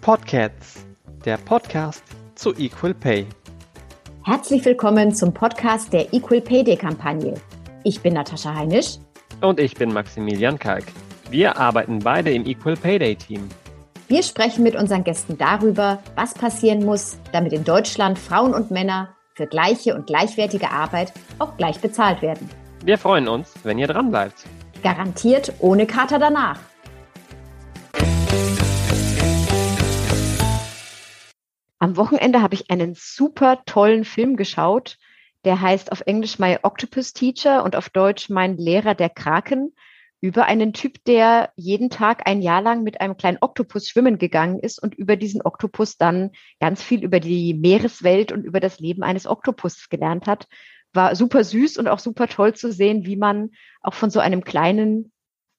Podcasts, der Podcast zu Equal Pay. Herzlich willkommen zum Podcast der Equal Pay Day Kampagne. Ich bin Natascha Heinisch. Und ich bin Maximilian Kalk. Wir arbeiten beide im Equal Pay Day Team. Wir sprechen mit unseren Gästen darüber, was passieren muss, damit in Deutschland Frauen und Männer für gleiche und gleichwertige Arbeit auch gleich bezahlt werden. Wir freuen uns, wenn ihr dran bleibt. Garantiert ohne Kater danach. Am Wochenende habe ich einen super tollen Film geschaut. Der heißt auf Englisch My Octopus Teacher und auf Deutsch Mein Lehrer der Kraken über einen Typ, der jeden Tag ein Jahr lang mit einem kleinen Oktopus schwimmen gegangen ist und über diesen Oktopus dann ganz viel über die Meereswelt und über das Leben eines Oktopuses gelernt hat. War super süß und auch super toll zu sehen, wie man auch von so einem kleinen,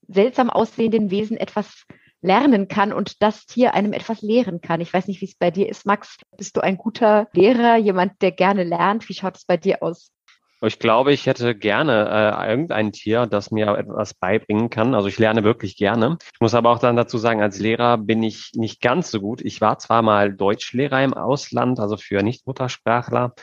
seltsam aussehenden Wesen etwas lernen kann und das Tier einem etwas lehren kann. Ich weiß nicht, wie es bei dir ist, Max. Bist du ein guter Lehrer, jemand, der gerne lernt? Wie schaut es bei dir aus? Ich glaube, ich hätte gerne äh, irgendein Tier, das mir etwas beibringen kann. Also ich lerne wirklich gerne. Ich muss aber auch dann dazu sagen, als Lehrer bin ich nicht ganz so gut. Ich war zwar mal Deutschlehrer im Ausland, also für Nichtmuttersprachler,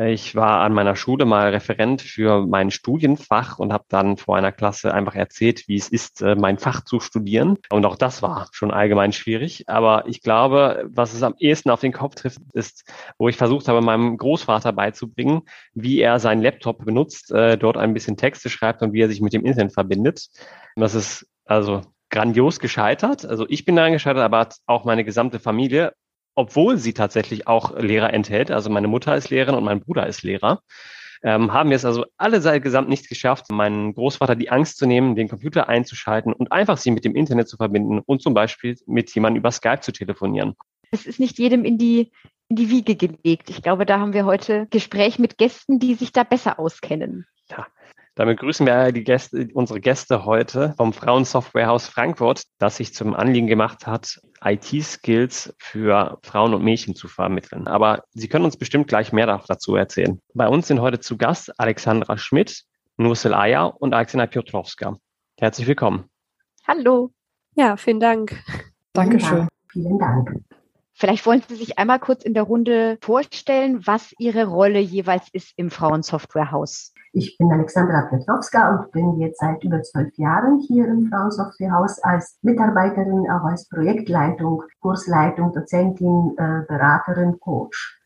ich war an meiner Schule mal Referent für mein Studienfach und habe dann vor einer Klasse einfach erzählt, wie es ist, äh, mein Fach zu studieren. Und auch das war schon allgemein schwierig. Aber ich glaube, was es am ehesten auf den Kopf trifft, ist, wo ich versucht habe, meinem Großvater beizubringen, wie er seinen Laptop benutzt, äh, dort ein bisschen Texte schreibt und wie er sich mit dem Internet verbindet. das ist also grandios gescheitert. Also ich bin daran gescheitert, aber auch meine gesamte Familie obwohl sie tatsächlich auch Lehrer enthält, also meine Mutter ist Lehrerin und mein Bruder ist Lehrer, ähm, haben wir es also alle gesamt nicht geschafft, meinen Großvater die Angst zu nehmen, den Computer einzuschalten und einfach sie mit dem Internet zu verbinden und zum Beispiel mit jemandem über Skype zu telefonieren. Es ist nicht jedem in die, in die Wiege gelegt. Ich glaube, da haben wir heute Gespräch mit Gästen, die sich da besser auskennen. Ja, damit grüßen wir die Gäste, unsere Gäste heute vom Frauensoftwarehaus Frankfurt, das sich zum Anliegen gemacht hat, IT-Skills für Frauen und Mädchen zu vermitteln. Aber Sie können uns bestimmt gleich mehr dazu erzählen. Bei uns sind heute zu Gast Alexandra Schmidt, Nursel Ayer und Alexandra Piotrowska. Herzlich willkommen. Hallo. Ja, vielen Dank. Dankeschön. Vielen Dank. Vielleicht wollen Sie sich einmal kurz in der Runde vorstellen, was Ihre Rolle jeweils ist im Frauensoftwarehaus. Ich bin Alexandra Petrowska und bin jetzt seit über zwölf Jahren hier im Frauensoftwarehaus als Mitarbeiterin, auch als Projektleitung, Kursleitung, Dozentin, äh, Beraterin, Coach.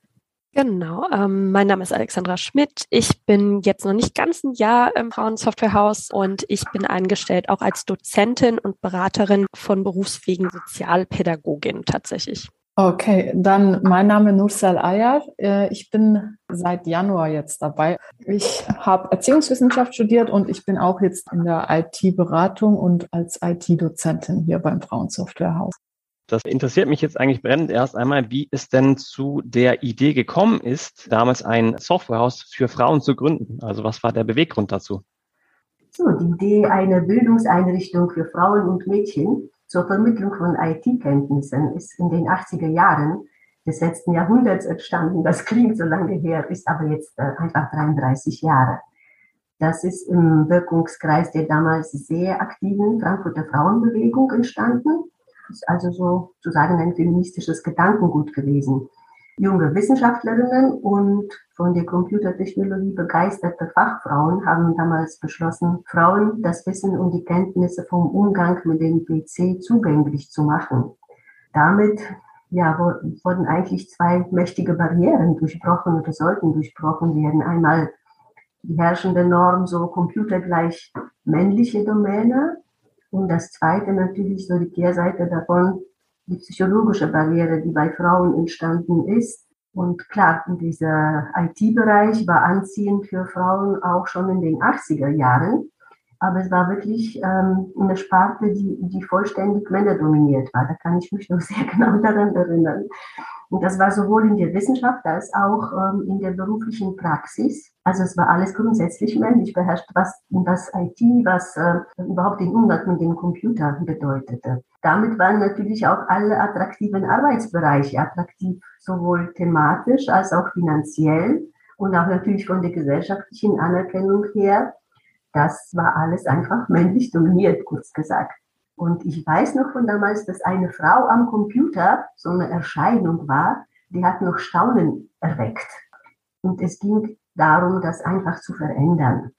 Genau, ähm, mein Name ist Alexandra Schmidt. Ich bin jetzt noch nicht ganz ein Jahr im Frauensoftwarehaus und ich bin eingestellt auch als Dozentin und Beraterin von berufsfähigen Sozialpädagogin tatsächlich. Okay, dann mein Name Nursal Ayar. Äh, ich bin seit Januar jetzt dabei. Ich habe Erziehungswissenschaft studiert und ich bin auch jetzt in der IT-Beratung und als IT-Dozentin hier beim Frauensoftwarehaus. Das interessiert mich jetzt eigentlich brennend erst einmal, wie es denn zu der Idee gekommen ist, damals ein Softwarehaus für Frauen zu gründen. Also was war der Beweggrund dazu? So, die Idee einer Bildungseinrichtung für Frauen und Mädchen zur Vermittlung von IT-Kenntnissen ist in den 80er Jahren des letzten Jahrhunderts entstanden. Das klingt so lange her, ist aber jetzt äh, einfach 33 Jahre. Das ist im Wirkungskreis der damals sehr aktiven Frankfurter Frauenbewegung entstanden. Ist also sozusagen ein feministisches Gedankengut gewesen junge Wissenschaftlerinnen und von der Computertechnologie begeisterte Fachfrauen haben damals beschlossen, Frauen das Wissen und die Kenntnisse vom Umgang mit dem PC zugänglich zu machen. Damit ja, wurden eigentlich zwei mächtige Barrieren durchbrochen oder sollten durchbrochen werden. Einmal die herrschende Norm, so computergleich männliche Domäne. Und das zweite natürlich so die Kehrseite davon, die psychologische Barriere, die bei Frauen entstanden ist. Und klar, dieser IT-Bereich war anziehend für Frauen auch schon in den 80er Jahren. Aber es war wirklich ähm, eine Sparte, die, die vollständig männerdominiert war. Da kann ich mich noch sehr genau daran erinnern. Und das war sowohl in der Wissenschaft als auch ähm, in der beruflichen Praxis. Also es war alles grundsätzlich männlich beherrscht, was das IT, was äh, überhaupt den Umgang mit dem Computer bedeutete. Damit waren natürlich auch alle attraktiven Arbeitsbereiche attraktiv, sowohl thematisch als auch finanziell und auch natürlich von der gesellschaftlichen Anerkennung her Das war alles einfach männlich dominiert, kurz gesagt. Und ich weiß noch von damals, dass eine Frau am Computer so eine Erscheinung war, die hat noch Staunen erweckt. Und es ging darum, das einfach zu verändern.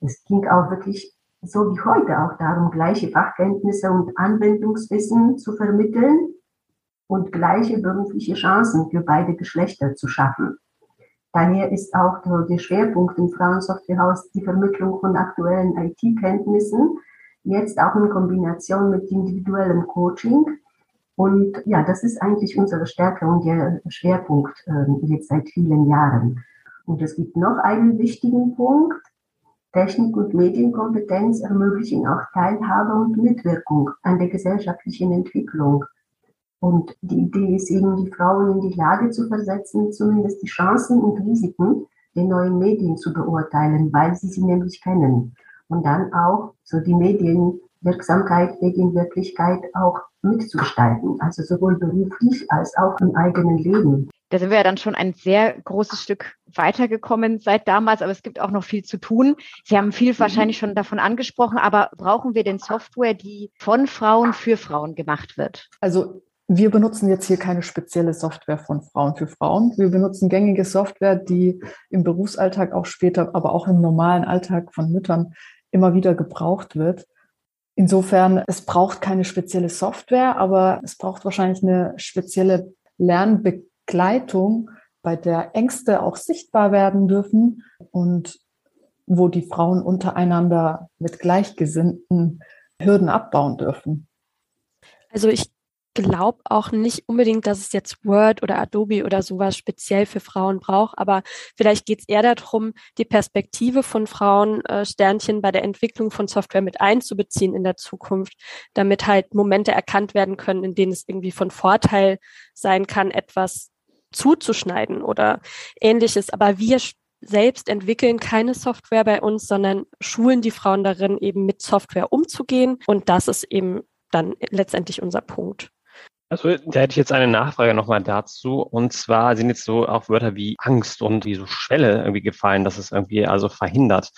Es ging auch wirklich so wie heute auch darum, gleiche Fachkenntnisse und Anwendungswissen zu vermitteln und gleiche berufliche Chancen für beide Geschlechter zu schaffen. Daher ist auch der Schwerpunkt im Frauensoftwarehaus die Vermittlung von aktuellen IT-Kenntnissen, jetzt auch in Kombination mit individuellem Coaching. Und ja, das ist eigentlich unsere Stärke und der Schwerpunkt äh, jetzt seit vielen Jahren. Und es gibt noch einen wichtigen Punkt. Technik- und Medienkompetenz ermöglichen auch Teilhabe und Mitwirkung an der gesellschaftlichen Entwicklung. Und die Idee ist eben, die Frauen in die Lage zu versetzen, zumindest die Chancen und Risiken der neuen Medien zu beurteilen, weil sie sie nämlich kennen. Und dann auch so die Medienwirksamkeit, Medienwirklichkeit auch mitzugestalten, also sowohl beruflich als auch im eigenen Leben. Da sind wir ja dann schon ein sehr großes Stück weitergekommen seit damals, aber es gibt auch noch viel zu tun. Sie haben viel mhm. wahrscheinlich schon davon angesprochen, aber brauchen wir denn Software, die von Frauen für Frauen gemacht wird? Also wir benutzen jetzt hier keine spezielle Software von Frauen für Frauen. Wir benutzen gängige Software, die im Berufsalltag auch später, aber auch im normalen Alltag von Müttern immer wieder gebraucht wird. Insofern, es braucht keine spezielle Software, aber es braucht wahrscheinlich eine spezielle Lernbegleitung, bei der Ängste auch sichtbar werden dürfen und wo die Frauen untereinander mit Gleichgesinnten Hürden abbauen dürfen. Also ich glaube auch nicht unbedingt, dass es jetzt Word oder Adobe oder sowas speziell für Frauen braucht, aber vielleicht geht es eher darum, die Perspektive von Frauen äh, Sternchen bei der Entwicklung von Software mit einzubeziehen in der Zukunft, damit halt Momente erkannt werden können, in denen es irgendwie von Vorteil sein kann, etwas zuzuschneiden oder ähnliches. Aber wir selbst entwickeln keine Software bei uns, sondern schulen die Frauen darin, eben mit Software umzugehen. Und das ist eben dann letztendlich unser Punkt. Also da hätte ich jetzt eine Nachfrage nochmal dazu. Und zwar sind jetzt so auch Wörter wie Angst und wie so Schwelle irgendwie gefallen, dass es irgendwie also verhindert.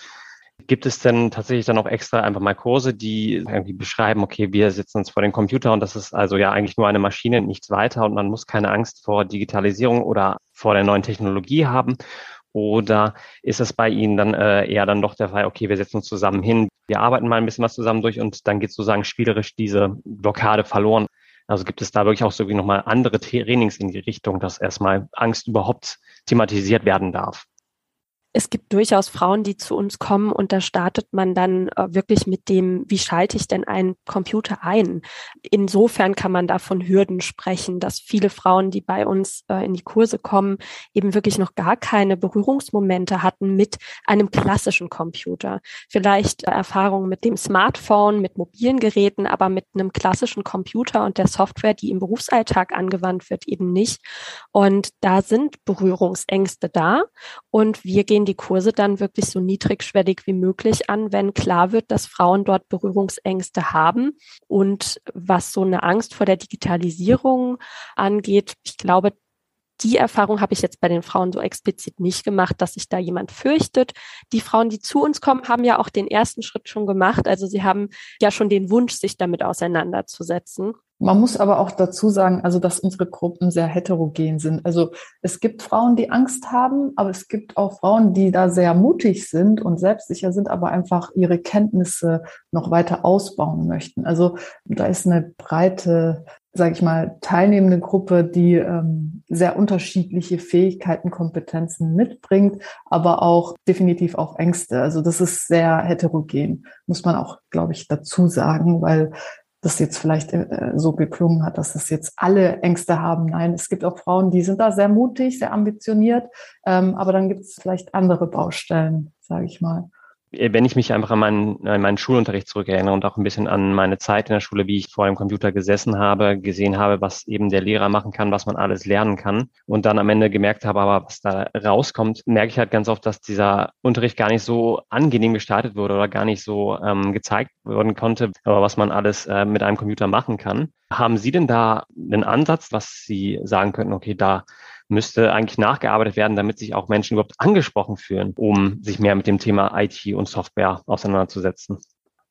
Gibt es denn tatsächlich dann auch extra einfach mal Kurse, die irgendwie beschreiben, okay, wir sitzen uns vor dem Computer und das ist also ja eigentlich nur eine Maschine, nichts weiter und man muss keine Angst vor Digitalisierung oder vor der neuen Technologie haben? Oder ist es bei Ihnen dann äh, eher dann doch der Fall, okay, wir setzen uns zusammen hin, wir arbeiten mal ein bisschen was zusammen durch und dann geht sozusagen spielerisch diese Blockade verloren? Also gibt es da wirklich auch so wie nochmal andere Trainings in die Richtung, dass erstmal Angst überhaupt thematisiert werden darf? Es gibt durchaus Frauen, die zu uns kommen und da startet man dann äh, wirklich mit dem, wie schalte ich denn einen Computer ein? Insofern kann man da von Hürden sprechen, dass viele Frauen, die bei uns äh, in die Kurse kommen, eben wirklich noch gar keine Berührungsmomente hatten mit einem klassischen Computer. Vielleicht äh, Erfahrungen mit dem Smartphone, mit mobilen Geräten, aber mit einem klassischen Computer und der Software, die im Berufsalltag angewandt wird, eben nicht. Und da sind Berührungsängste da und wir gehen die Kurse dann wirklich so niedrigschwellig wie möglich an, wenn klar wird, dass Frauen dort Berührungsängste haben. Und was so eine Angst vor der Digitalisierung angeht, ich glaube, die Erfahrung habe ich jetzt bei den Frauen so explizit nicht gemacht, dass sich da jemand fürchtet. Die Frauen, die zu uns kommen, haben ja auch den ersten Schritt schon gemacht. Also sie haben ja schon den Wunsch, sich damit auseinanderzusetzen. Man muss aber auch dazu sagen, also dass unsere Gruppen sehr heterogen sind. Also es gibt Frauen, die Angst haben, aber es gibt auch Frauen, die da sehr mutig sind und selbstsicher sind, aber einfach ihre Kenntnisse noch weiter ausbauen möchten. Also da ist eine breite, sage ich mal, teilnehmende Gruppe, die ähm, sehr unterschiedliche Fähigkeiten, Kompetenzen mitbringt, aber auch definitiv auch Ängste. Also das ist sehr heterogen, muss man auch, glaube ich, dazu sagen, weil das jetzt vielleicht äh, so geklungen hat, dass es jetzt alle Ängste haben. Nein, es gibt auch Frauen, die sind da sehr mutig, sehr ambitioniert, ähm, aber dann gibt es vielleicht andere Baustellen, sage ich mal. Äh, wenn ich mich einfach an meinen, an meinen Schulunterricht zurückerinnere und auch ein bisschen an meine Zeit in der Schule, wie ich vor dem Computer gesessen habe, gesehen habe, was eben der Lehrer machen kann, was man alles lernen kann und dann am Ende gemerkt habe, aber was da rauskommt, merke ich halt ganz oft, dass dieser Unterricht gar nicht so angenehm gestaltet wurde oder gar nicht so ähm, gezeigt werden konnte, aber was man alles äh, mit einem Computer machen kann. Haben Sie denn da einen Ansatz, was Sie sagen könnten, okay, da müsste eigentlich nachgearbeitet werden, damit sich auch Menschen überhaupt angesprochen fühlen, um sich mehr mit dem Thema IT und Software auseinanderzusetzen.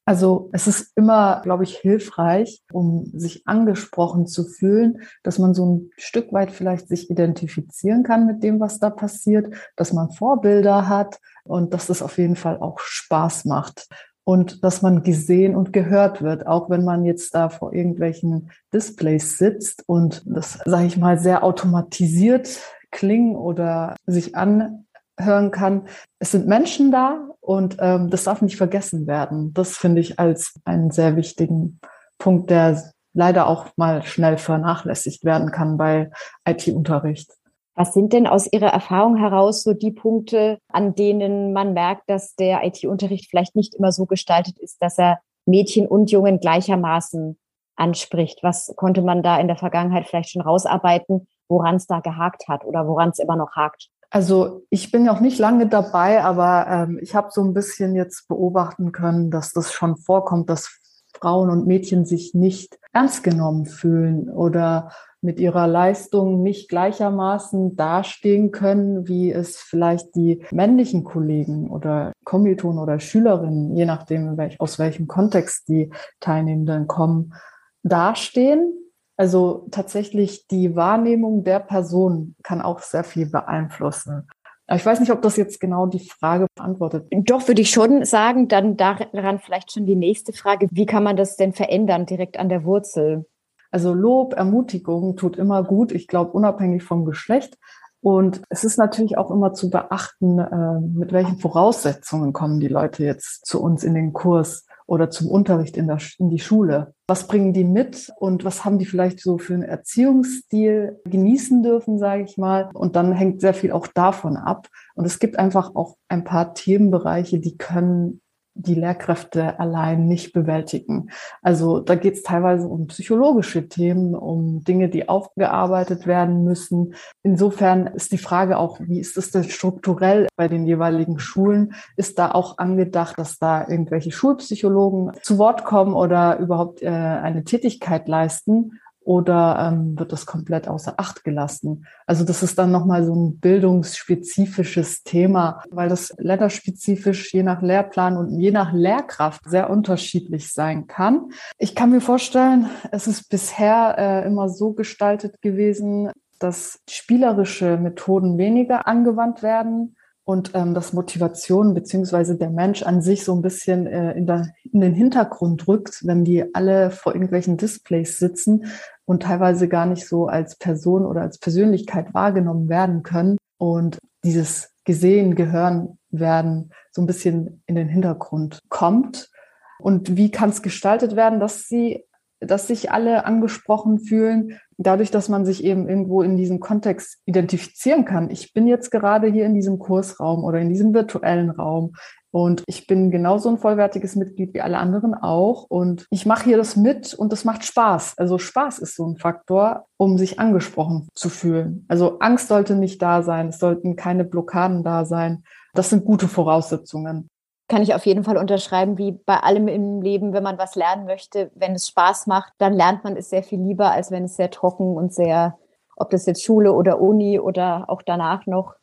Also es ist immer, glaube ich, hilfreich, um sich angesprochen zu fühlen, dass man so ein Stück weit vielleicht sich identifizieren kann mit dem, was da passiert, dass man Vorbilder hat und dass es auf jeden Fall auch Spaß macht und dass man gesehen und gehört wird, auch wenn man jetzt da vor irgendwelchen Displays sitzt und das, sage ich mal, sehr automatisiert klingen oder sich anhören kann. Es sind Menschen da und ähm, das darf nicht vergessen werden. Das finde ich als einen sehr wichtigen Punkt, der leider auch mal schnell vernachlässigt werden kann bei IT-Unterricht. Was sind denn aus Ihrer Erfahrung heraus so die Punkte, an denen man merkt, dass der IT-Unterricht vielleicht nicht immer so gestaltet ist, dass er Mädchen und Jungen gleichermaßen anspricht? Was konnte man da in der Vergangenheit vielleicht schon rausarbeiten, woran es da gehakt hat oder woran es immer noch hakt? Also ich bin noch nicht lange dabei, aber ähm, ich habe so ein bisschen jetzt beobachten können, dass das schon vorkommt, dass Frauen und Mädchen sich nicht ernst genommen fühlen oder mit ihrer Leistung nicht gleichermaßen dastehen können, wie es vielleicht die männlichen Kollegen oder Kommilitonen oder Schülerinnen, je nachdem, aus welchem Kontext die Teilnehmenden kommen, dastehen. Also tatsächlich die Wahrnehmung der Person kann auch sehr viel beeinflussen. Ich weiß nicht, ob das jetzt genau die Frage beantwortet. Doch, würde ich schon sagen, dann daran vielleicht schon die nächste Frage. Wie kann man das denn verändern, direkt an der Wurzel? Also Lob, Ermutigung tut immer gut. Ich glaube, unabhängig vom Geschlecht. Und es ist natürlich auch immer zu beachten, äh, mit welchen Voraussetzungen kommen die Leute jetzt zu uns in den Kurs oder zum Unterricht in, der, in die Schule. Was bringen die mit und was haben die vielleicht so für einen Erziehungsstil genießen dürfen, sage ich mal. Und dann hängt sehr viel auch davon ab. Und es gibt einfach auch ein paar Themenbereiche, die können die Lehrkräfte allein nicht bewältigen. Also da geht es teilweise um psychologische Themen, um Dinge, die aufgearbeitet werden müssen. Insofern ist die Frage auch, wie ist es denn strukturell bei den jeweiligen Schulen? Ist da auch angedacht, dass da irgendwelche Schulpsychologen zu Wort kommen oder überhaupt äh, eine Tätigkeit leisten? Oder ähm, wird das komplett außer Acht gelassen? Also das ist dann nochmal so ein bildungsspezifisches Thema, weil das länderspezifisch je nach Lehrplan und je nach Lehrkraft sehr unterschiedlich sein kann. Ich kann mir vorstellen, es ist bisher äh, immer so gestaltet gewesen, dass spielerische Methoden weniger angewandt werden und ähm, dass Motivation beziehungsweise der Mensch an sich so ein bisschen äh, in, der, in den Hintergrund rückt, wenn die alle vor irgendwelchen Displays sitzen und teilweise gar nicht so als Person oder als Persönlichkeit wahrgenommen werden können und dieses gesehen, gehören werden so ein bisschen in den Hintergrund kommt. Und wie kann es gestaltet werden, dass sie, dass sich alle angesprochen fühlen, dadurch, dass man sich eben irgendwo in diesem Kontext identifizieren kann. Ich bin jetzt gerade hier in diesem Kursraum oder in diesem virtuellen Raum. Und ich bin genauso ein vollwertiges Mitglied wie alle anderen auch. Und ich mache hier das mit und das macht Spaß. Also Spaß ist so ein Faktor, um sich angesprochen zu fühlen. Also Angst sollte nicht da sein. Es sollten keine Blockaden da sein. Das sind gute Voraussetzungen. Kann ich auf jeden Fall unterschreiben, wie bei allem im Leben, wenn man was lernen möchte, wenn es Spaß macht, dann lernt man es sehr viel lieber, als wenn es sehr trocken und sehr, ob das jetzt Schule oder Uni oder auch danach noch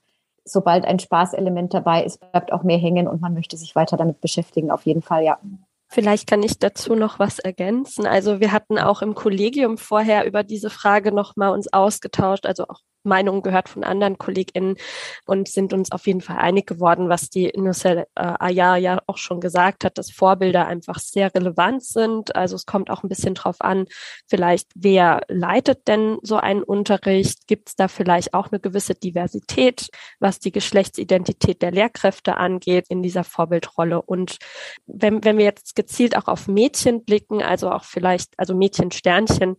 sobald ein Spaßelement dabei ist, bleibt auch mehr hängen und man möchte sich weiter damit beschäftigen. Auf jeden Fall, ja. Vielleicht kann ich dazu noch was ergänzen. Also wir hatten auch im Kollegium vorher über diese Frage nochmal uns ausgetauscht, also auch Meinungen gehört von anderen KollegInnen und sind uns auf jeden Fall einig geworden, was die Nusel äh, Ayar ja auch schon gesagt hat, dass Vorbilder einfach sehr relevant sind. Also es kommt auch ein bisschen drauf an, vielleicht wer leitet denn so einen Unterricht? Gibt es da vielleicht auch eine gewisse Diversität, was die Geschlechtsidentität der Lehrkräfte angeht in dieser Vorbildrolle? Und wenn, wenn wir jetzt gezielt auch auf Mädchen blicken, also auch vielleicht, also Mädchensternchen,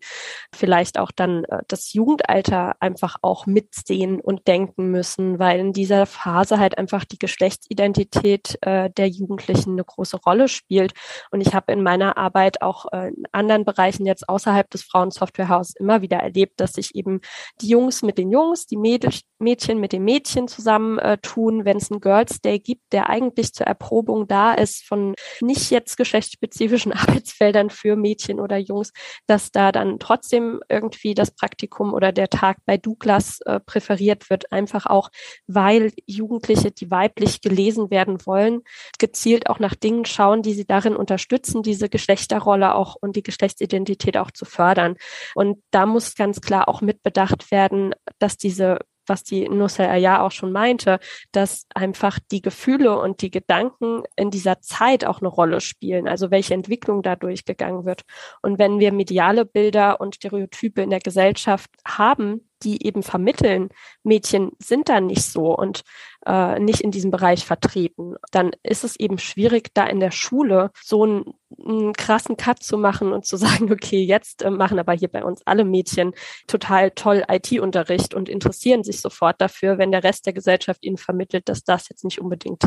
vielleicht auch dann äh, das Jugendalter einfach auch auch mitsehen und denken müssen, weil in dieser Phase halt einfach die Geschlechtsidentität äh, der Jugendlichen eine große Rolle spielt. Und ich habe in meiner Arbeit auch äh, in anderen Bereichen jetzt außerhalb des Frauensoftwarehauses immer wieder erlebt, dass sich eben die Jungs mit den Jungs, die Mädels Mädchen mit dem Mädchen zusammen äh, tun, wenn es einen Girls Day gibt, der eigentlich zur Erprobung da ist von nicht jetzt geschlechtsspezifischen Arbeitsfeldern für Mädchen oder Jungs, dass da dann trotzdem irgendwie das Praktikum oder der Tag bei Douglas äh, präferiert wird, einfach auch, weil Jugendliche, die weiblich gelesen werden wollen, gezielt auch nach Dingen schauen, die sie darin unterstützen, diese Geschlechterrolle auch und die Geschlechtsidentität auch zu fördern. Und da muss ganz klar auch mitbedacht werden, dass diese was die Nusser ja auch schon meinte, dass einfach die Gefühle und die Gedanken in dieser Zeit auch eine Rolle spielen, also welche Entwicklung da durchgegangen wird. Und wenn wir mediale Bilder und Stereotype in der Gesellschaft haben, die eben vermitteln, Mädchen sind da nicht so und äh, nicht in diesem Bereich vertreten, dann ist es eben schwierig, da in der Schule so einen, einen krassen Cut zu machen und zu sagen, okay, jetzt äh, machen aber hier bei uns alle Mädchen total toll IT-Unterricht und interessieren sich sofort dafür, wenn der Rest der Gesellschaft ihnen vermittelt, dass das jetzt nicht unbedingt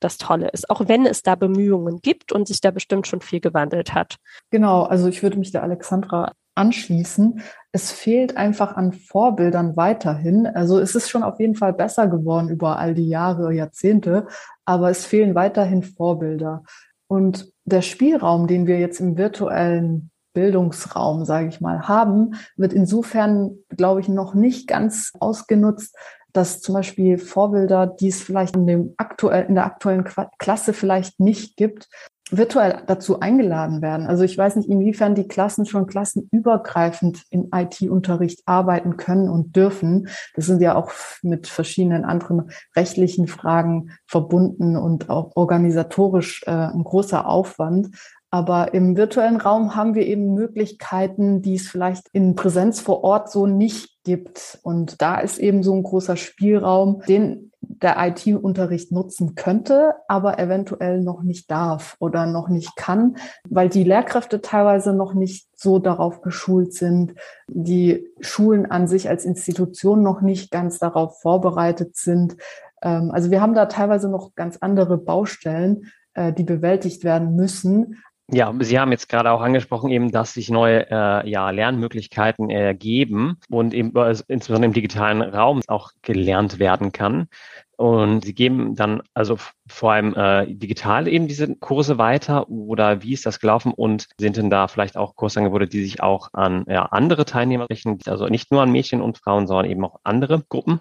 das Tolle ist, auch wenn es da Bemühungen gibt und sich da bestimmt schon viel gewandelt hat. Genau, also ich würde mich der Alexandra anschließen. Es fehlt einfach an Vorbildern weiterhin. Also es ist schon auf jeden Fall besser geworden über all die Jahre, Jahrzehnte, aber es fehlen weiterhin Vorbilder. Und der Spielraum, den wir jetzt im virtuellen Bildungsraum, sage ich mal, haben, wird insofern, glaube ich, noch nicht ganz ausgenutzt, dass zum Beispiel Vorbilder, die es vielleicht in, dem aktuell, in der aktuellen Klasse vielleicht nicht gibt, virtuell dazu eingeladen werden. Also ich weiß nicht, inwiefern die Klassen schon klassenübergreifend in IT-Unterricht arbeiten können und dürfen. Das sind ja auch mit verschiedenen anderen rechtlichen Fragen verbunden und auch organisatorisch äh, ein großer Aufwand. Aber im virtuellen Raum haben wir eben Möglichkeiten, die es vielleicht in Präsenz vor Ort so nicht gibt. Und da ist eben so ein großer Spielraum, den der IT-Unterricht nutzen könnte, aber eventuell noch nicht darf oder noch nicht kann, weil die Lehrkräfte teilweise noch nicht so darauf geschult sind, die Schulen an sich als Institution noch nicht ganz darauf vorbereitet sind. Ähm, also wir haben da teilweise noch ganz andere Baustellen, äh, die bewältigt werden müssen. Ja, Sie haben jetzt gerade auch angesprochen, eben, dass sich neue äh, ja, Lernmöglichkeiten ergeben und eben insbesondere im digitalen Raum auch gelernt werden kann. Und Sie geben dann also vor allem äh, digital eben diese Kurse weiter oder wie ist das gelaufen und sind denn da vielleicht auch Kursangebote, die sich auch an ja, andere Teilnehmer richten, also nicht nur an Mädchen und Frauen, sondern eben auch andere Gruppen?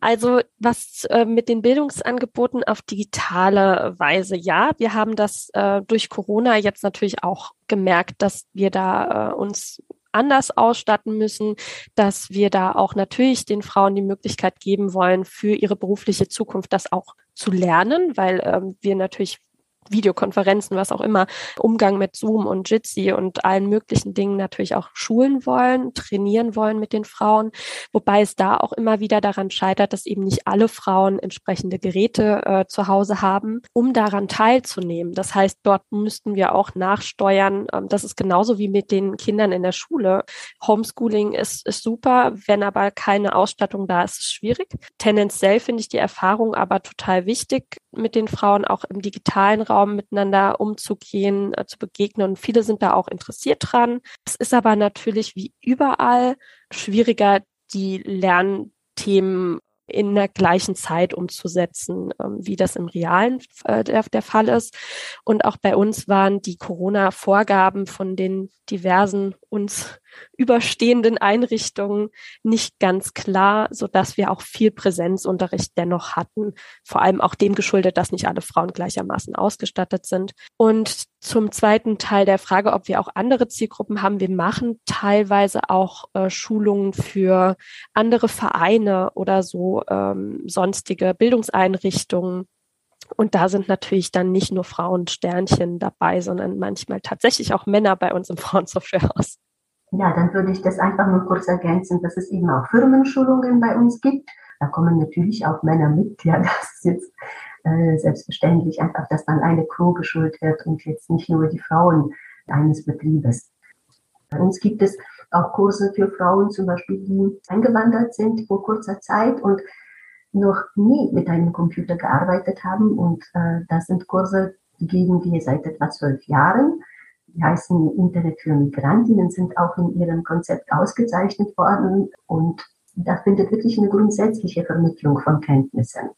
Also was äh, mit den Bildungsangeboten auf digitale Weise, ja, wir haben das äh, durch Corona jetzt natürlich auch gemerkt, dass wir da äh, uns anders ausstatten müssen, dass wir da auch natürlich den Frauen die Möglichkeit geben wollen, für ihre berufliche Zukunft das auch zu lernen, weil ähm, wir natürlich Videokonferenzen, was auch immer, Umgang mit Zoom und Jitsi und allen möglichen Dingen natürlich auch schulen wollen, trainieren wollen mit den Frauen, wobei es da auch immer wieder daran scheitert, dass eben nicht alle Frauen entsprechende Geräte äh, zu Hause haben, um daran teilzunehmen. Das heißt, dort müssten wir auch nachsteuern. Ähm, das ist genauso wie mit den Kindern in der Schule. Homeschooling ist, ist super, wenn aber keine Ausstattung da ist, ist schwierig. Tendenziell finde ich die Erfahrung aber total wichtig, mit den Frauen auch im digitalen Raum miteinander umzugehen, äh, zu begegnen. Und viele sind da auch interessiert dran. Es ist aber natürlich wie überall schwieriger, die Lernthemen in der gleichen Zeit umzusetzen, ähm, wie das im realen äh, der Fall ist. Und auch bei uns waren die Corona-Vorgaben von den diversen uns überstehenden Einrichtungen nicht ganz klar, so dass wir auch viel Präsenzunterricht dennoch hatten. Vor allem auch dem geschuldet, dass nicht alle Frauen gleichermaßen ausgestattet sind. Und zum zweiten Teil der Frage, ob wir auch andere Zielgruppen haben. Wir machen teilweise auch äh, Schulungen für andere Vereine oder so ähm, sonstige Bildungseinrichtungen. Und da sind natürlich dann nicht nur Frauensternchen dabei, sondern manchmal tatsächlich auch Männer bei uns im Frauensoftwarehaus. Ja, dann würde ich das einfach nur kurz ergänzen, dass es eben auch Firmenschulungen bei uns gibt. Da kommen natürlich auch Männer mit. Ja, das ist jetzt äh, selbstverständlich einfach, dass dann eine Crew geschult wird und jetzt nicht nur die Frauen eines Betriebes. Bei uns gibt es auch Kurse für Frauen zum Beispiel, die eingewandert sind vor kurzer Zeit und noch nie mit einem Computer gearbeitet haben. Und äh, das sind Kurse, die geben wir seit etwa zwölf Jahren die heißen Internet für Migrantinnen, sind auch in ihrem Konzept ausgezeichnet worden. Und da findet wirklich eine grundsätzliche Vermittlung von Kenntnissen.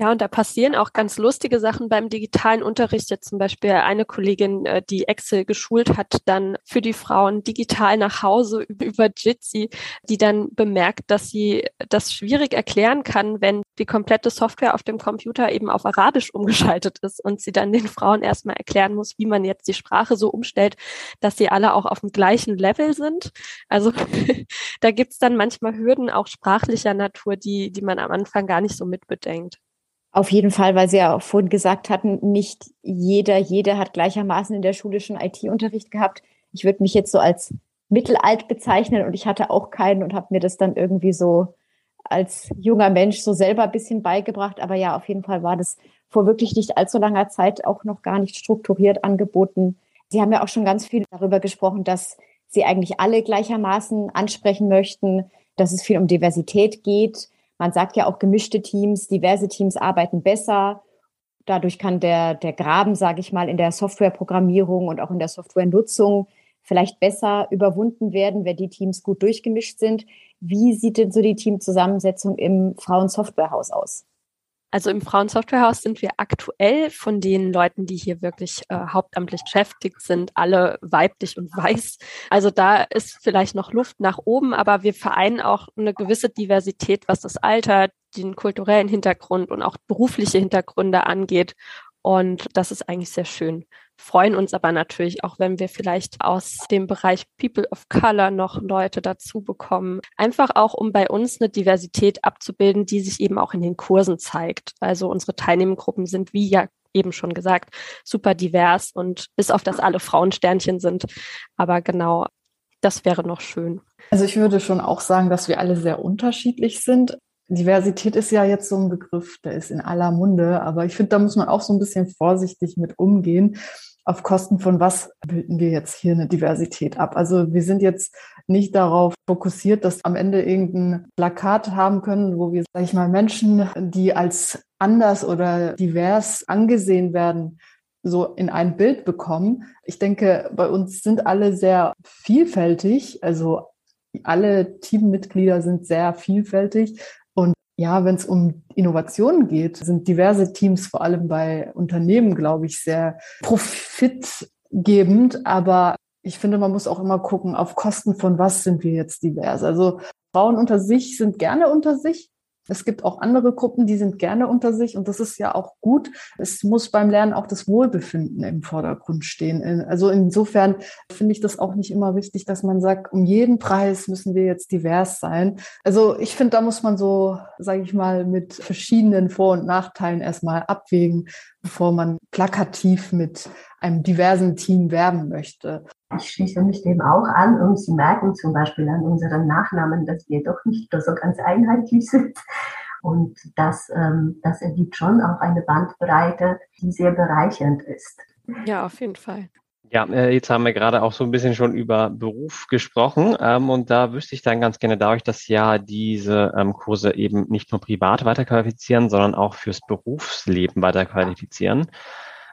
Ja, und da passieren auch ganz lustige Sachen beim digitalen Unterricht. Jetzt zum Beispiel eine Kollegin, äh, die Excel geschult hat, dann für die Frauen digital nach Hause über Jitsi, die dann bemerkt, dass sie das schwierig erklären kann, wenn die komplette Software auf dem Computer eben auf Arabisch umgeschaltet ist und sie dann den Frauen erstmal erklären muss, wie man jetzt die Sprache so umstellt, dass sie alle auch auf dem gleichen Level sind. Also da gibt's dann manchmal Hürden auch sprachlicher Natur, die, die man am Anfang gar nicht so mitbedenkt. Auf jeden Fall, weil Sie ja auch vorhin gesagt hatten, nicht jeder, jeder hat gleichermaßen in der Schule schon IT-Unterricht gehabt. Ich würde mich jetzt so als mittelalt bezeichnen und ich hatte auch keinen und habe mir das dann irgendwie so als junger Mensch so selber ein bisschen beigebracht. Aber ja, auf jeden Fall war das vor wirklich nicht allzu langer Zeit auch noch gar nicht strukturiert angeboten. Sie haben ja auch schon ganz viel darüber gesprochen, dass Sie eigentlich alle gleichermaßen ansprechen möchten, dass es viel um Diversität geht man sagt ja auch gemischte Teams, diverse Teams arbeiten besser. Dadurch kann der, der Graben, sage ich mal, in der Softwareprogrammierung und auch in der Softwarenutzung vielleicht besser überwunden werden, wenn die Teams gut durchgemischt sind. Wie sieht denn so die Teamzusammensetzung im Frauensoftwarehaus aus? Also im Frauensoftwarehaus sind wir aktuell von den Leuten, die hier wirklich äh, hauptamtlich beschäftigt sind, alle weiblich und weiß. Also da ist vielleicht noch Luft nach oben, aber wir vereinen auch eine gewisse Diversität, was das Alter, den kulturellen Hintergrund und auch berufliche Hintergründe angeht. Und das ist eigentlich sehr schön. Freuen uns aber natürlich auch, wenn wir vielleicht aus dem Bereich People of Color noch Leute dazu bekommen. Einfach auch, um bei uns eine Diversität abzubilden, die sich eben auch in den Kursen zeigt. Also unsere Teilnehmergruppen sind, wie ja eben schon gesagt, super divers und bis auf das alle Frauensternchen sind. Aber genau, das wäre noch schön. Also ich würde schon auch sagen, dass wir alle sehr unterschiedlich sind. Diversität ist ja jetzt so ein Begriff, der ist in aller Munde, aber ich finde, da muss man auch so ein bisschen vorsichtig mit umgehen. Auf Kosten von was bilden wir jetzt hier eine Diversität ab? Also wir sind jetzt nicht darauf fokussiert, dass am Ende irgendein Plakat haben können, wo wir, sag ich mal, Menschen, die als anders oder divers angesehen werden, so in ein Bild bekommen. Ich denke, bei uns sind alle sehr vielfältig, also alle Teammitglieder sind sehr vielfältig ja, wenn es um Innovationen geht, sind diverse Teams vor allem bei Unternehmen, glaube ich, sehr profitgebend. Aber ich finde, man muss auch immer gucken, auf Kosten von was sind wir jetzt divers. Also Frauen unter sich sind gerne unter sich, es gibt auch andere Gruppen, die sind gerne unter sich und das ist ja auch gut. Es muss beim Lernen auch das Wohlbefinden im Vordergrund stehen. Also insofern finde ich das auch nicht immer wichtig, dass man sagt, um jeden Preis müssen wir jetzt divers sein. Also ich finde, da muss man so, sage ich mal, mit verschiedenen Vor- und Nachteilen erstmal abwägen, bevor man plakativ mit einem diversen Team werben möchte. Ich schließe mich dem auch an und Sie merken zum Beispiel an unseren Nachnamen, dass wir doch nicht so ganz einheitlich sind. Und das, ähm, das ergibt schon auch eine Bandbreite, die sehr bereichernd ist. Ja, auf jeden Fall. Ja, äh, jetzt haben wir gerade auch so ein bisschen schon über Beruf gesprochen ähm, und da wüsste ich dann ganz gerne dadurch, dass ja diese ähm, Kurse eben nicht nur privat weiterqualifizieren, sondern auch fürs Berufsleben weiterqualifizieren.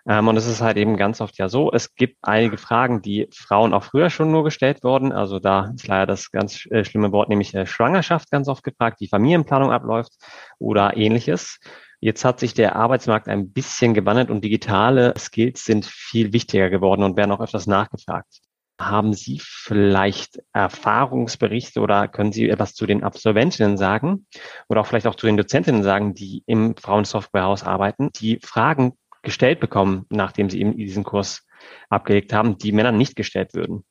Ähm, und es ist halt eben ganz oft ja so, es gibt einige Fragen, die Frauen auch früher schon nur gestellt wurden. Also da ist leider das ganz äh, schlimme Wort, nämlich äh, Schwangerschaft ganz oft gefragt, wie Familienplanung abläuft oder ähnliches. Jetzt hat sich der Arbeitsmarkt ein bisschen gewandelt und digitale Skills sind viel wichtiger geworden und werden auch öfters nachgefragt. Haben Sie vielleicht Erfahrungsberichte oder können Sie etwas zu den Absolventinnen sagen oder auch vielleicht auch zu den Dozentinnen sagen, die im Frauensoftwarehaus arbeiten, die Fragen gestellt bekommen, nachdem sie eben diesen Kurs abgelegt haben, die Männern nicht gestellt würden?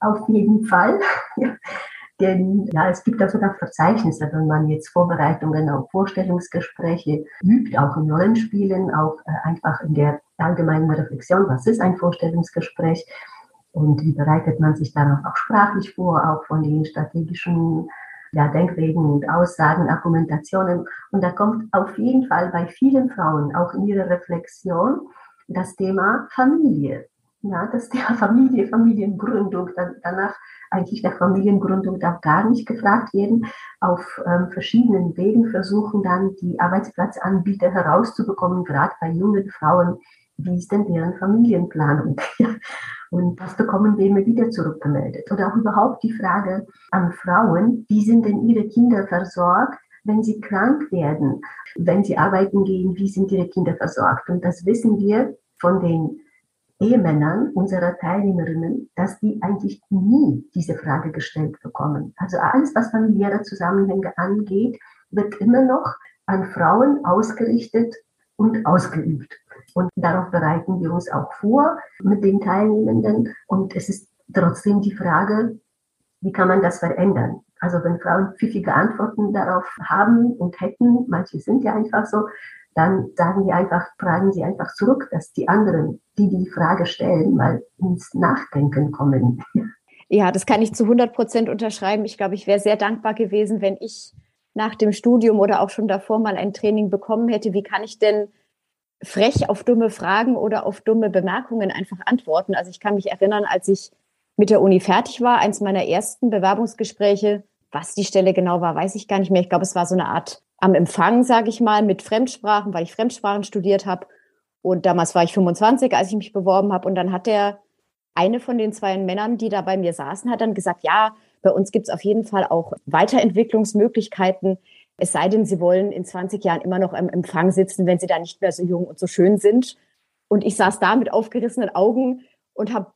Auf jeden Fall. Denn ja, es gibt auch sogar Verzeichnisse, wenn man jetzt Vorbereitungen auf Vorstellungsgespräche übt, auch in Rollenspielen, auch äh, einfach in der allgemeinen Reflexion, was ist ein Vorstellungsgespräch und wie bereitet man sich darauf auch sprachlich vor, auch von den strategischen ja, Denkwegen und Aussagen, Argumentationen. Und da kommt auf jeden Fall bei vielen Frauen auch in ihrer Reflexion das Thema Familie. Ja, das Thema Familie, Familiengründung, dann, danach eigentlich der Familiengründung darf gar nicht gefragt werden. Auf ähm, verschiedenen Wegen versuchen dann die Arbeitsplatzanbieter herauszubekommen, gerade bei jungen Frauen, wie ist denn deren Familienplanung? Und das bekommen wir immer wieder zurückgemeldet. Oder auch überhaupt die Frage an Frauen, wie sind denn ihre Kinder versorgt, wenn sie krank werden, wenn sie arbeiten gehen, wie sind ihre Kinder versorgt? Und das wissen wir von den Ehemännern unserer Teilnehmerinnen, dass die eigentlich nie diese Frage gestellt bekommen. Also alles, was familiäre Zusammenhänge angeht, wird immer noch an Frauen ausgerichtet und ausgeübt. Und darauf bereiten wir uns auch vor mit den Teilnehmenden. Und es ist trotzdem die Frage, wie kann man das verändern? Also wenn Frauen pfiffige Antworten darauf haben und hätten, manche sind ja einfach so, dann sagen wir einfach, fragen sie einfach zurück, dass die anderen, die die Frage stellen, mal ins Nachdenken kommen. Ja, das kann ich zu 100 Prozent unterschreiben. Ich glaube, ich wäre sehr dankbar gewesen, wenn ich nach dem Studium oder auch schon davor mal ein Training bekommen hätte. Wie kann ich denn frech auf dumme Fragen oder auf dumme Bemerkungen einfach antworten? Also ich kann mich erinnern, als ich mit der Uni fertig war, eins meiner ersten Bewerbungsgespräche, was die Stelle genau war, weiß ich gar nicht mehr. Ich glaube, es war so eine Art am Empfang, sage ich mal, mit Fremdsprachen, weil ich Fremdsprachen studiert habe. Und damals war ich 25, als ich mich beworben habe. Und dann hat der eine von den zwei Männern, die da bei mir saßen, hat dann gesagt, ja, bei uns gibt es auf jeden Fall auch Weiterentwicklungsmöglichkeiten. Es sei denn, Sie wollen in 20 Jahren immer noch im Empfang sitzen, wenn Sie da nicht mehr so jung und so schön sind. Und ich saß da mit aufgerissenen Augen und habe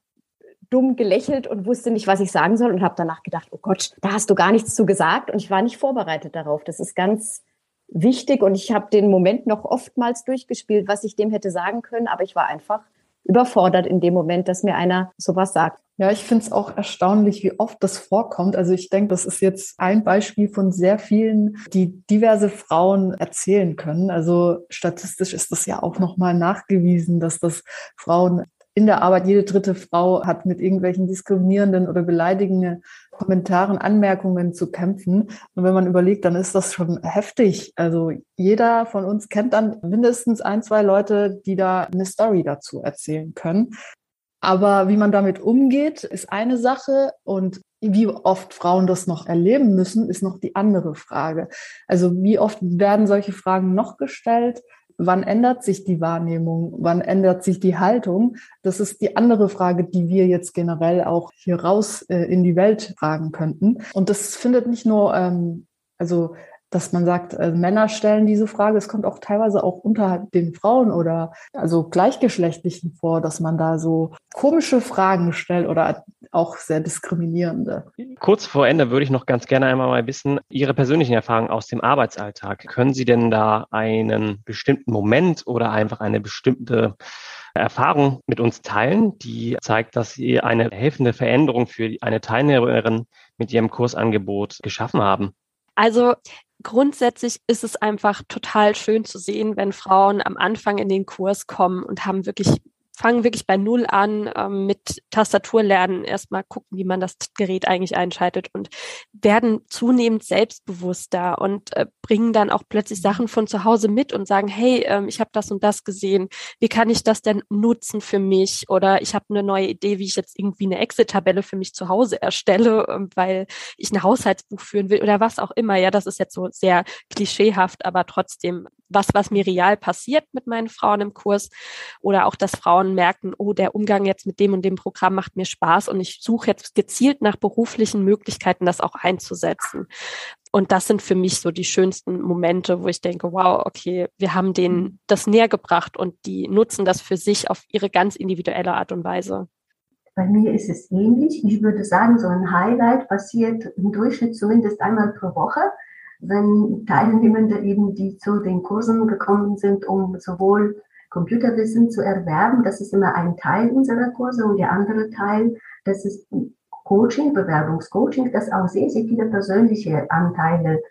dumm gelächelt und wusste nicht, was ich sagen soll und habe danach gedacht, oh Gott, da hast du gar nichts zu gesagt und ich war nicht vorbereitet darauf. Das ist ganz wichtig und ich habe den Moment noch oftmals durchgespielt, was ich dem hätte sagen können, aber ich war einfach überfordert in dem Moment, dass mir einer sowas sagt. Ja, ich finde es auch erstaunlich, wie oft das vorkommt. Also ich denke, das ist jetzt ein Beispiel von sehr vielen, die diverse Frauen erzählen können. Also statistisch ist das ja auch nochmal nachgewiesen, dass das Frauen in der Arbeit, jede dritte Frau hat mit irgendwelchen diskriminierenden oder beleidigenden Kommentaren, Anmerkungen zu kämpfen. Und wenn man überlegt, dann ist das schon heftig. Also jeder von uns kennt dann mindestens ein, zwei Leute, die da eine Story dazu erzählen können. Aber wie man damit umgeht, ist eine Sache und wie oft Frauen das noch erleben müssen, ist noch die andere Frage. Also wie oft werden solche Fragen noch gestellt? Wann ändert sich die Wahrnehmung, wann ändert sich die Haltung? Das ist die andere Frage, die wir jetzt generell auch hier raus äh, in die Welt fragen könnten. Und das findet nicht nur, ähm, also dass man sagt, äh, Männer stellen diese Frage. Es kommt auch teilweise auch unter den Frauen oder also gleichgeschlechtlichen vor, dass man da so komische Fragen stellt oder auch sehr diskriminierende. Kurz vor Ende würde ich noch ganz gerne einmal mal wissen, Ihre persönlichen Erfahrungen aus dem Arbeitsalltag. Können Sie denn da einen bestimmten Moment oder einfach eine bestimmte Erfahrung mit uns teilen, die zeigt, dass Sie eine helfende Veränderung für eine Teilnehmerin mit Ihrem Kursangebot geschaffen haben? Also grundsätzlich ist es einfach total schön zu sehen, wenn Frauen am Anfang in den Kurs kommen und haben wirklich fangen wirklich bei Null an ähm, mit Tastatur lernen, erstmal gucken, wie man das Gerät eigentlich einschaltet und werden zunehmend selbstbewusster und äh, bringen dann auch plötzlich Sachen von zu Hause mit und sagen, hey, ähm, ich habe das und das gesehen, wie kann ich das denn nutzen für mich? Oder ich habe eine neue Idee, wie ich jetzt irgendwie eine Excel-Tabelle für mich zu Hause erstelle, ähm, weil ich ein Haushaltsbuch führen will oder was auch immer. Ja, das ist jetzt so sehr klischeehaft, aber trotzdem was, was mir real passiert mit meinen Frauen im Kurs oder auch, dass Frauen merken, oh, der Umgang jetzt mit dem und dem Programm macht mir Spaß und ich suche jetzt gezielt nach beruflichen Möglichkeiten, das auch einzusetzen. Und das sind für mich so die schönsten Momente, wo ich denke, wow, okay, wir haben denen mhm. das näher gebracht und die nutzen das für sich auf ihre ganz individuelle Art und Weise. Bei mir ist es ähnlich. Ich würde sagen, so ein Highlight passiert im Durchschnitt zumindest einmal pro Woche wenn Teilnehmende eben, die zu den Kursen gekommen sind, um sowohl Computerwissen zu erwerben, das ist immer ein Teil unserer Kurse und der andere Teil, das ist Coaching, Bewerbungscoaching, das auch sehr, sehr viele persönliche Anteile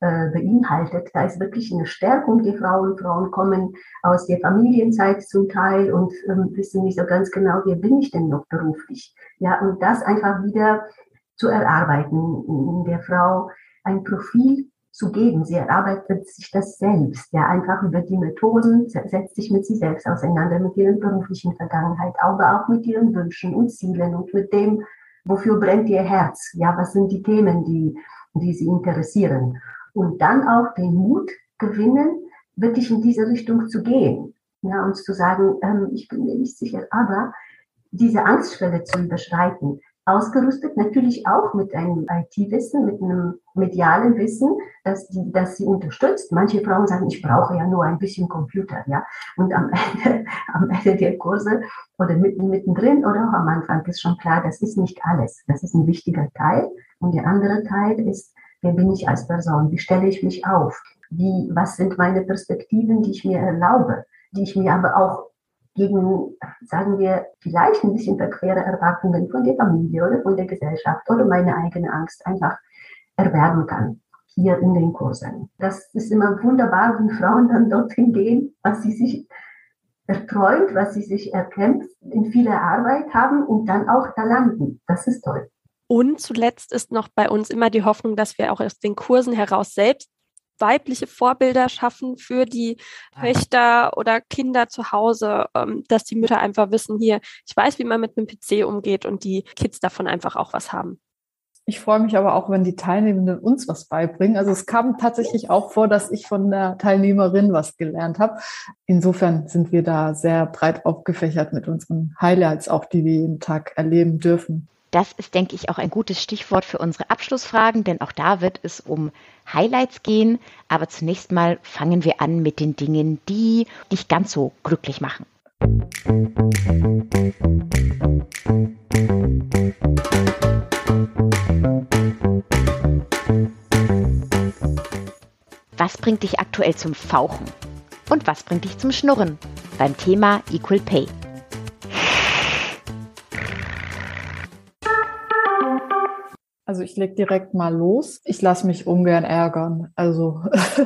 äh, beinhaltet. Da ist wirklich eine Stärkung. Die Frauen, Frauen kommen aus der Familienzeit zum Teil und ähm, wissen nicht so ganz genau, wer bin ich denn noch beruflich. Ja, und das einfach wieder zu erarbeiten, der Frau ein Profil zu geben. Sie erarbeitet sich das selbst, ja, einfach über die Methoden, setzt sich mit sich selbst auseinander, mit ihren beruflichen Vergangenheit, aber auch mit ihren Wünschen und Zielen und mit dem, wofür brennt ihr Herz, ja, was sind die Themen, die, die sie interessieren. Und dann auch den Mut gewinnen, wirklich in diese Richtung zu gehen, ja, und zu sagen, ähm, ich bin mir nicht sicher, aber diese Angstschwelle zu überschreiten ausgerüstet, natürlich auch mit einem IT-Wissen, mit einem medialen Wissen, dass, die, dass sie unterstützt. Manche Frauen sagen, ich brauche ja nur ein bisschen Computer, ja. Und am Ende, am Ende der Kurse oder mitten, mittendrin oder auch am Anfang ist schon klar, das ist nicht alles. Das ist ein wichtiger Teil. Und der andere Teil ist, wer bin ich als Person? Wie stelle ich mich auf? Wie, was sind meine Perspektiven, die ich mir erlaube? Die ich mir aber auch gegen, sagen wir, vielleicht ein bisschen verquere Erwartungen von der Familie oder von der Gesellschaft oder meine eigene Angst einfach erwerben kann hier in den Kursen. Das ist immer wunderbar, wenn Frauen dann dorthin gehen, was sie sich erträumt, was sie sich erkämpft, in vieler Arbeit haben und dann auch da landen. Das ist toll. Und zuletzt ist noch bei uns immer die Hoffnung, dass wir auch aus den Kursen heraus selbst weibliche Vorbilder schaffen für die Töchter oder Kinder zu Hause, ähm, dass die Mütter einfach wissen, hier, ich weiß, wie man mit einem PC umgeht und die Kids davon einfach auch was haben. Ich freue mich aber auch, wenn die Teilnehmenden uns was beibringen. Also es kam tatsächlich auch vor, dass ich von der Teilnehmerin was gelernt habe. Insofern sind wir da sehr breit aufgefächert mit unseren Highlights, auch die wir jeden Tag erleben dürfen. Das ist, denke ich, auch ein gutes Stichwort für unsere Abschlussfragen, denn auch da wird es um Highlights gehen. Aber zunächst mal fangen wir an mit den Dingen, die dich ganz so glücklich machen. Was bringt dich aktuell zum Fauchen? Und was bringt dich zum Schnurren? Beim Thema Equal Pay. Also ich leg direkt mal los. Ich lasse mich ungern ärgern. Also,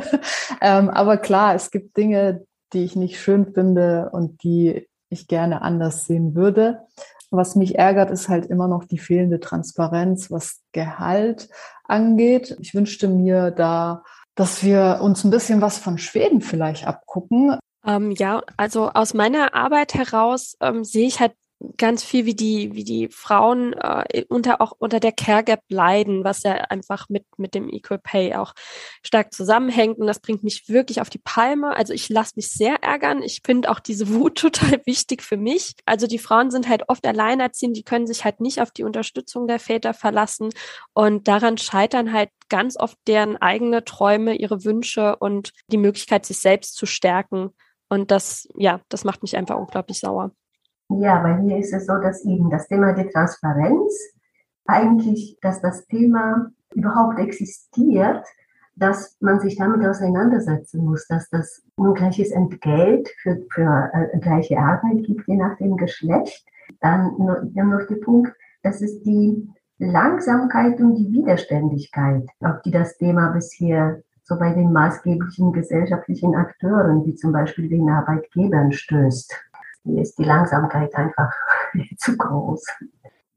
ähm, aber klar, es gibt Dinge, die ich nicht schön finde und die ich gerne anders sehen würde. Was mich ärgert, ist halt immer noch die fehlende Transparenz, was Gehalt angeht. Ich wünschte mir da, dass wir uns ein bisschen was von Schweden vielleicht abgucken. Ähm, ja, also aus meiner Arbeit heraus ähm, sehe ich halt ganz viel, wie die, wie die Frauen äh, unter auch unter der Care Gap leiden, was ja einfach mit mit dem Equal Pay auch stark zusammenhängt und das bringt mich wirklich auf die Palme. Also ich lasse mich sehr ärgern. Ich finde auch diese Wut total wichtig für mich. Also die Frauen sind halt oft alleinerziehend, die können sich halt nicht auf die Unterstützung der Väter verlassen und daran scheitern halt ganz oft deren eigene Träume, ihre Wünsche und die Möglichkeit, sich selbst zu stärken. Und das, ja, das macht mich einfach unglaublich sauer. Ja, weil hier ist es so, dass eben das Thema der Transparenz eigentlich, dass das Thema überhaupt existiert, dass man sich damit auseinandersetzen muss, dass das ungleiches Entgelt für, für äh, gleiche Arbeit gibt, je nach dem Geschlecht. Dann, dann noch der Punkt, dass es die Langsamkeit und die Widerständigkeit, auf die das Thema bisher so bei den maßgeblichen gesellschaftlichen Akteuren, wie zum Beispiel den Arbeitgebern, stößt mir ist die Langsamkeit einfach zu groß.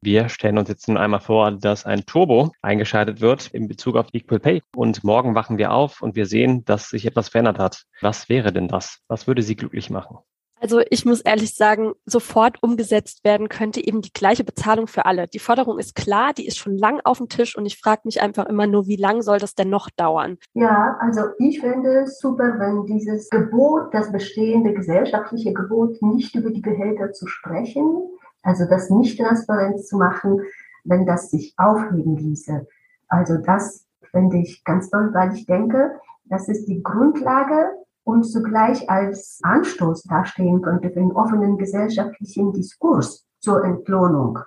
Wir stellen uns jetzt nun einmal vor, dass ein Turbo eingeschaltet wird in Bezug auf Equal Pay. Und morgen wachen wir auf und wir sehen, dass sich etwas verändert hat. Was wäre denn das? Was würde Sie glücklich machen? Also ich muss ehrlich sagen, sofort umgesetzt werden könnte eben die gleiche Bezahlung für alle. Die Forderung ist klar, die ist schon lang auf dem Tisch und ich frage mich einfach immer nur, wie lang soll das denn noch dauern? Ja, also ich finde es super, wenn dieses Gebot, das bestehende gesellschaftliche Gebot, nicht über die Gehälter zu sprechen, also das nicht transparent zu machen, wenn das sich aufheben ließe. Also das finde ich ganz toll, weil ich denke, das ist die Grundlage und zugleich als Anstoß dastehen könnte für einen offenen gesellschaftlichen Diskurs zur Entlohnung,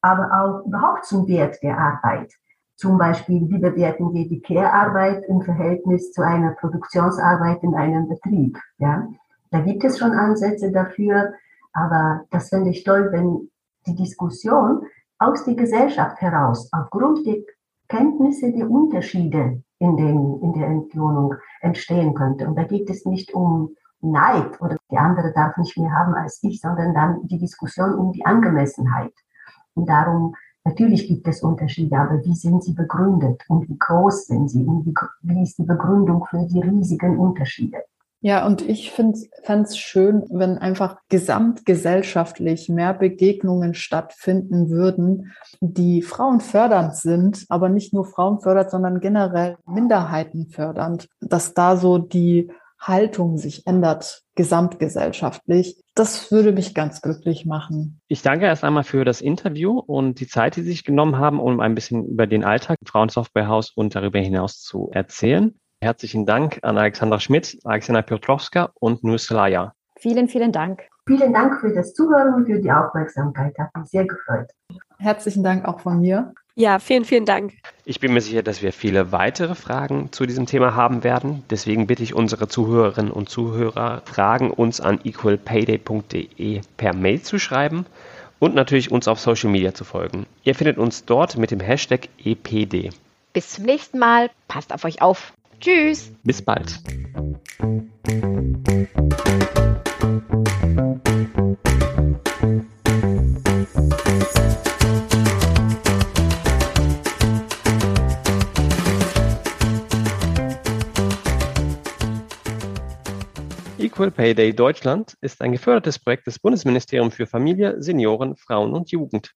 aber auch überhaupt zum Wert der Arbeit. Zum Beispiel, wie bewerten wir die Care-Arbeit im Verhältnis zu einer Produktionsarbeit in einem Betrieb? Ja, da gibt es schon Ansätze dafür, aber das finde ich toll, wenn die Diskussion aus der Gesellschaft heraus aufgrund der Kenntnisse der Unterschiede in, den, in der Entlohnung entstehen könnte. Und da geht es nicht um Neid oder die andere darf nicht mehr haben als ich, sondern dann die Diskussion um die Angemessenheit. Und darum, natürlich gibt es Unterschiede, aber wie sind sie begründet und wie groß sind sie und wie, wie ist die Begründung für die riesigen Unterschiede? Ja, und ich fände es schön, wenn einfach gesamtgesellschaftlich mehr Begegnungen stattfinden würden, die frauenfördernd sind, aber nicht nur frauenfördernd, sondern generell Minderheiten fördernd, dass da so die Haltung sich ändert, gesamtgesellschaftlich. Das würde mich ganz glücklich machen. Ich danke erst einmal für das Interview und die Zeit, die Sie sich genommen haben, um ein bisschen über den Alltag im Frauensoftwarehaus und darüber hinaus zu erzählen. Herzlichen Dank an Alexandra Schmidt, Alexandra Piotrowska und Nuselaya. Vielen, vielen Dank. Vielen Dank für das Zuhören und für die Aufmerksamkeit. Hat mich sehr gefreut. Herzlichen Dank auch von mir. Ja, vielen, vielen Dank. Ich bin mir sicher, dass wir viele weitere Fragen zu diesem Thema haben werden. Deswegen bitte ich unsere Zuhörerinnen und Zuhörer, Fragen uns an equalpayday.de per Mail zu schreiben und natürlich uns auf Social Media zu folgen. Ihr findet uns dort mit dem Hashtag EPD. Bis zum nächsten Mal. Passt auf euch auf. Tschüss. Bis bald. Equal Pay Day Deutschland ist ein gefördertes Projekt des Bundesministeriums für Familie, Senioren, Frauen und Jugend.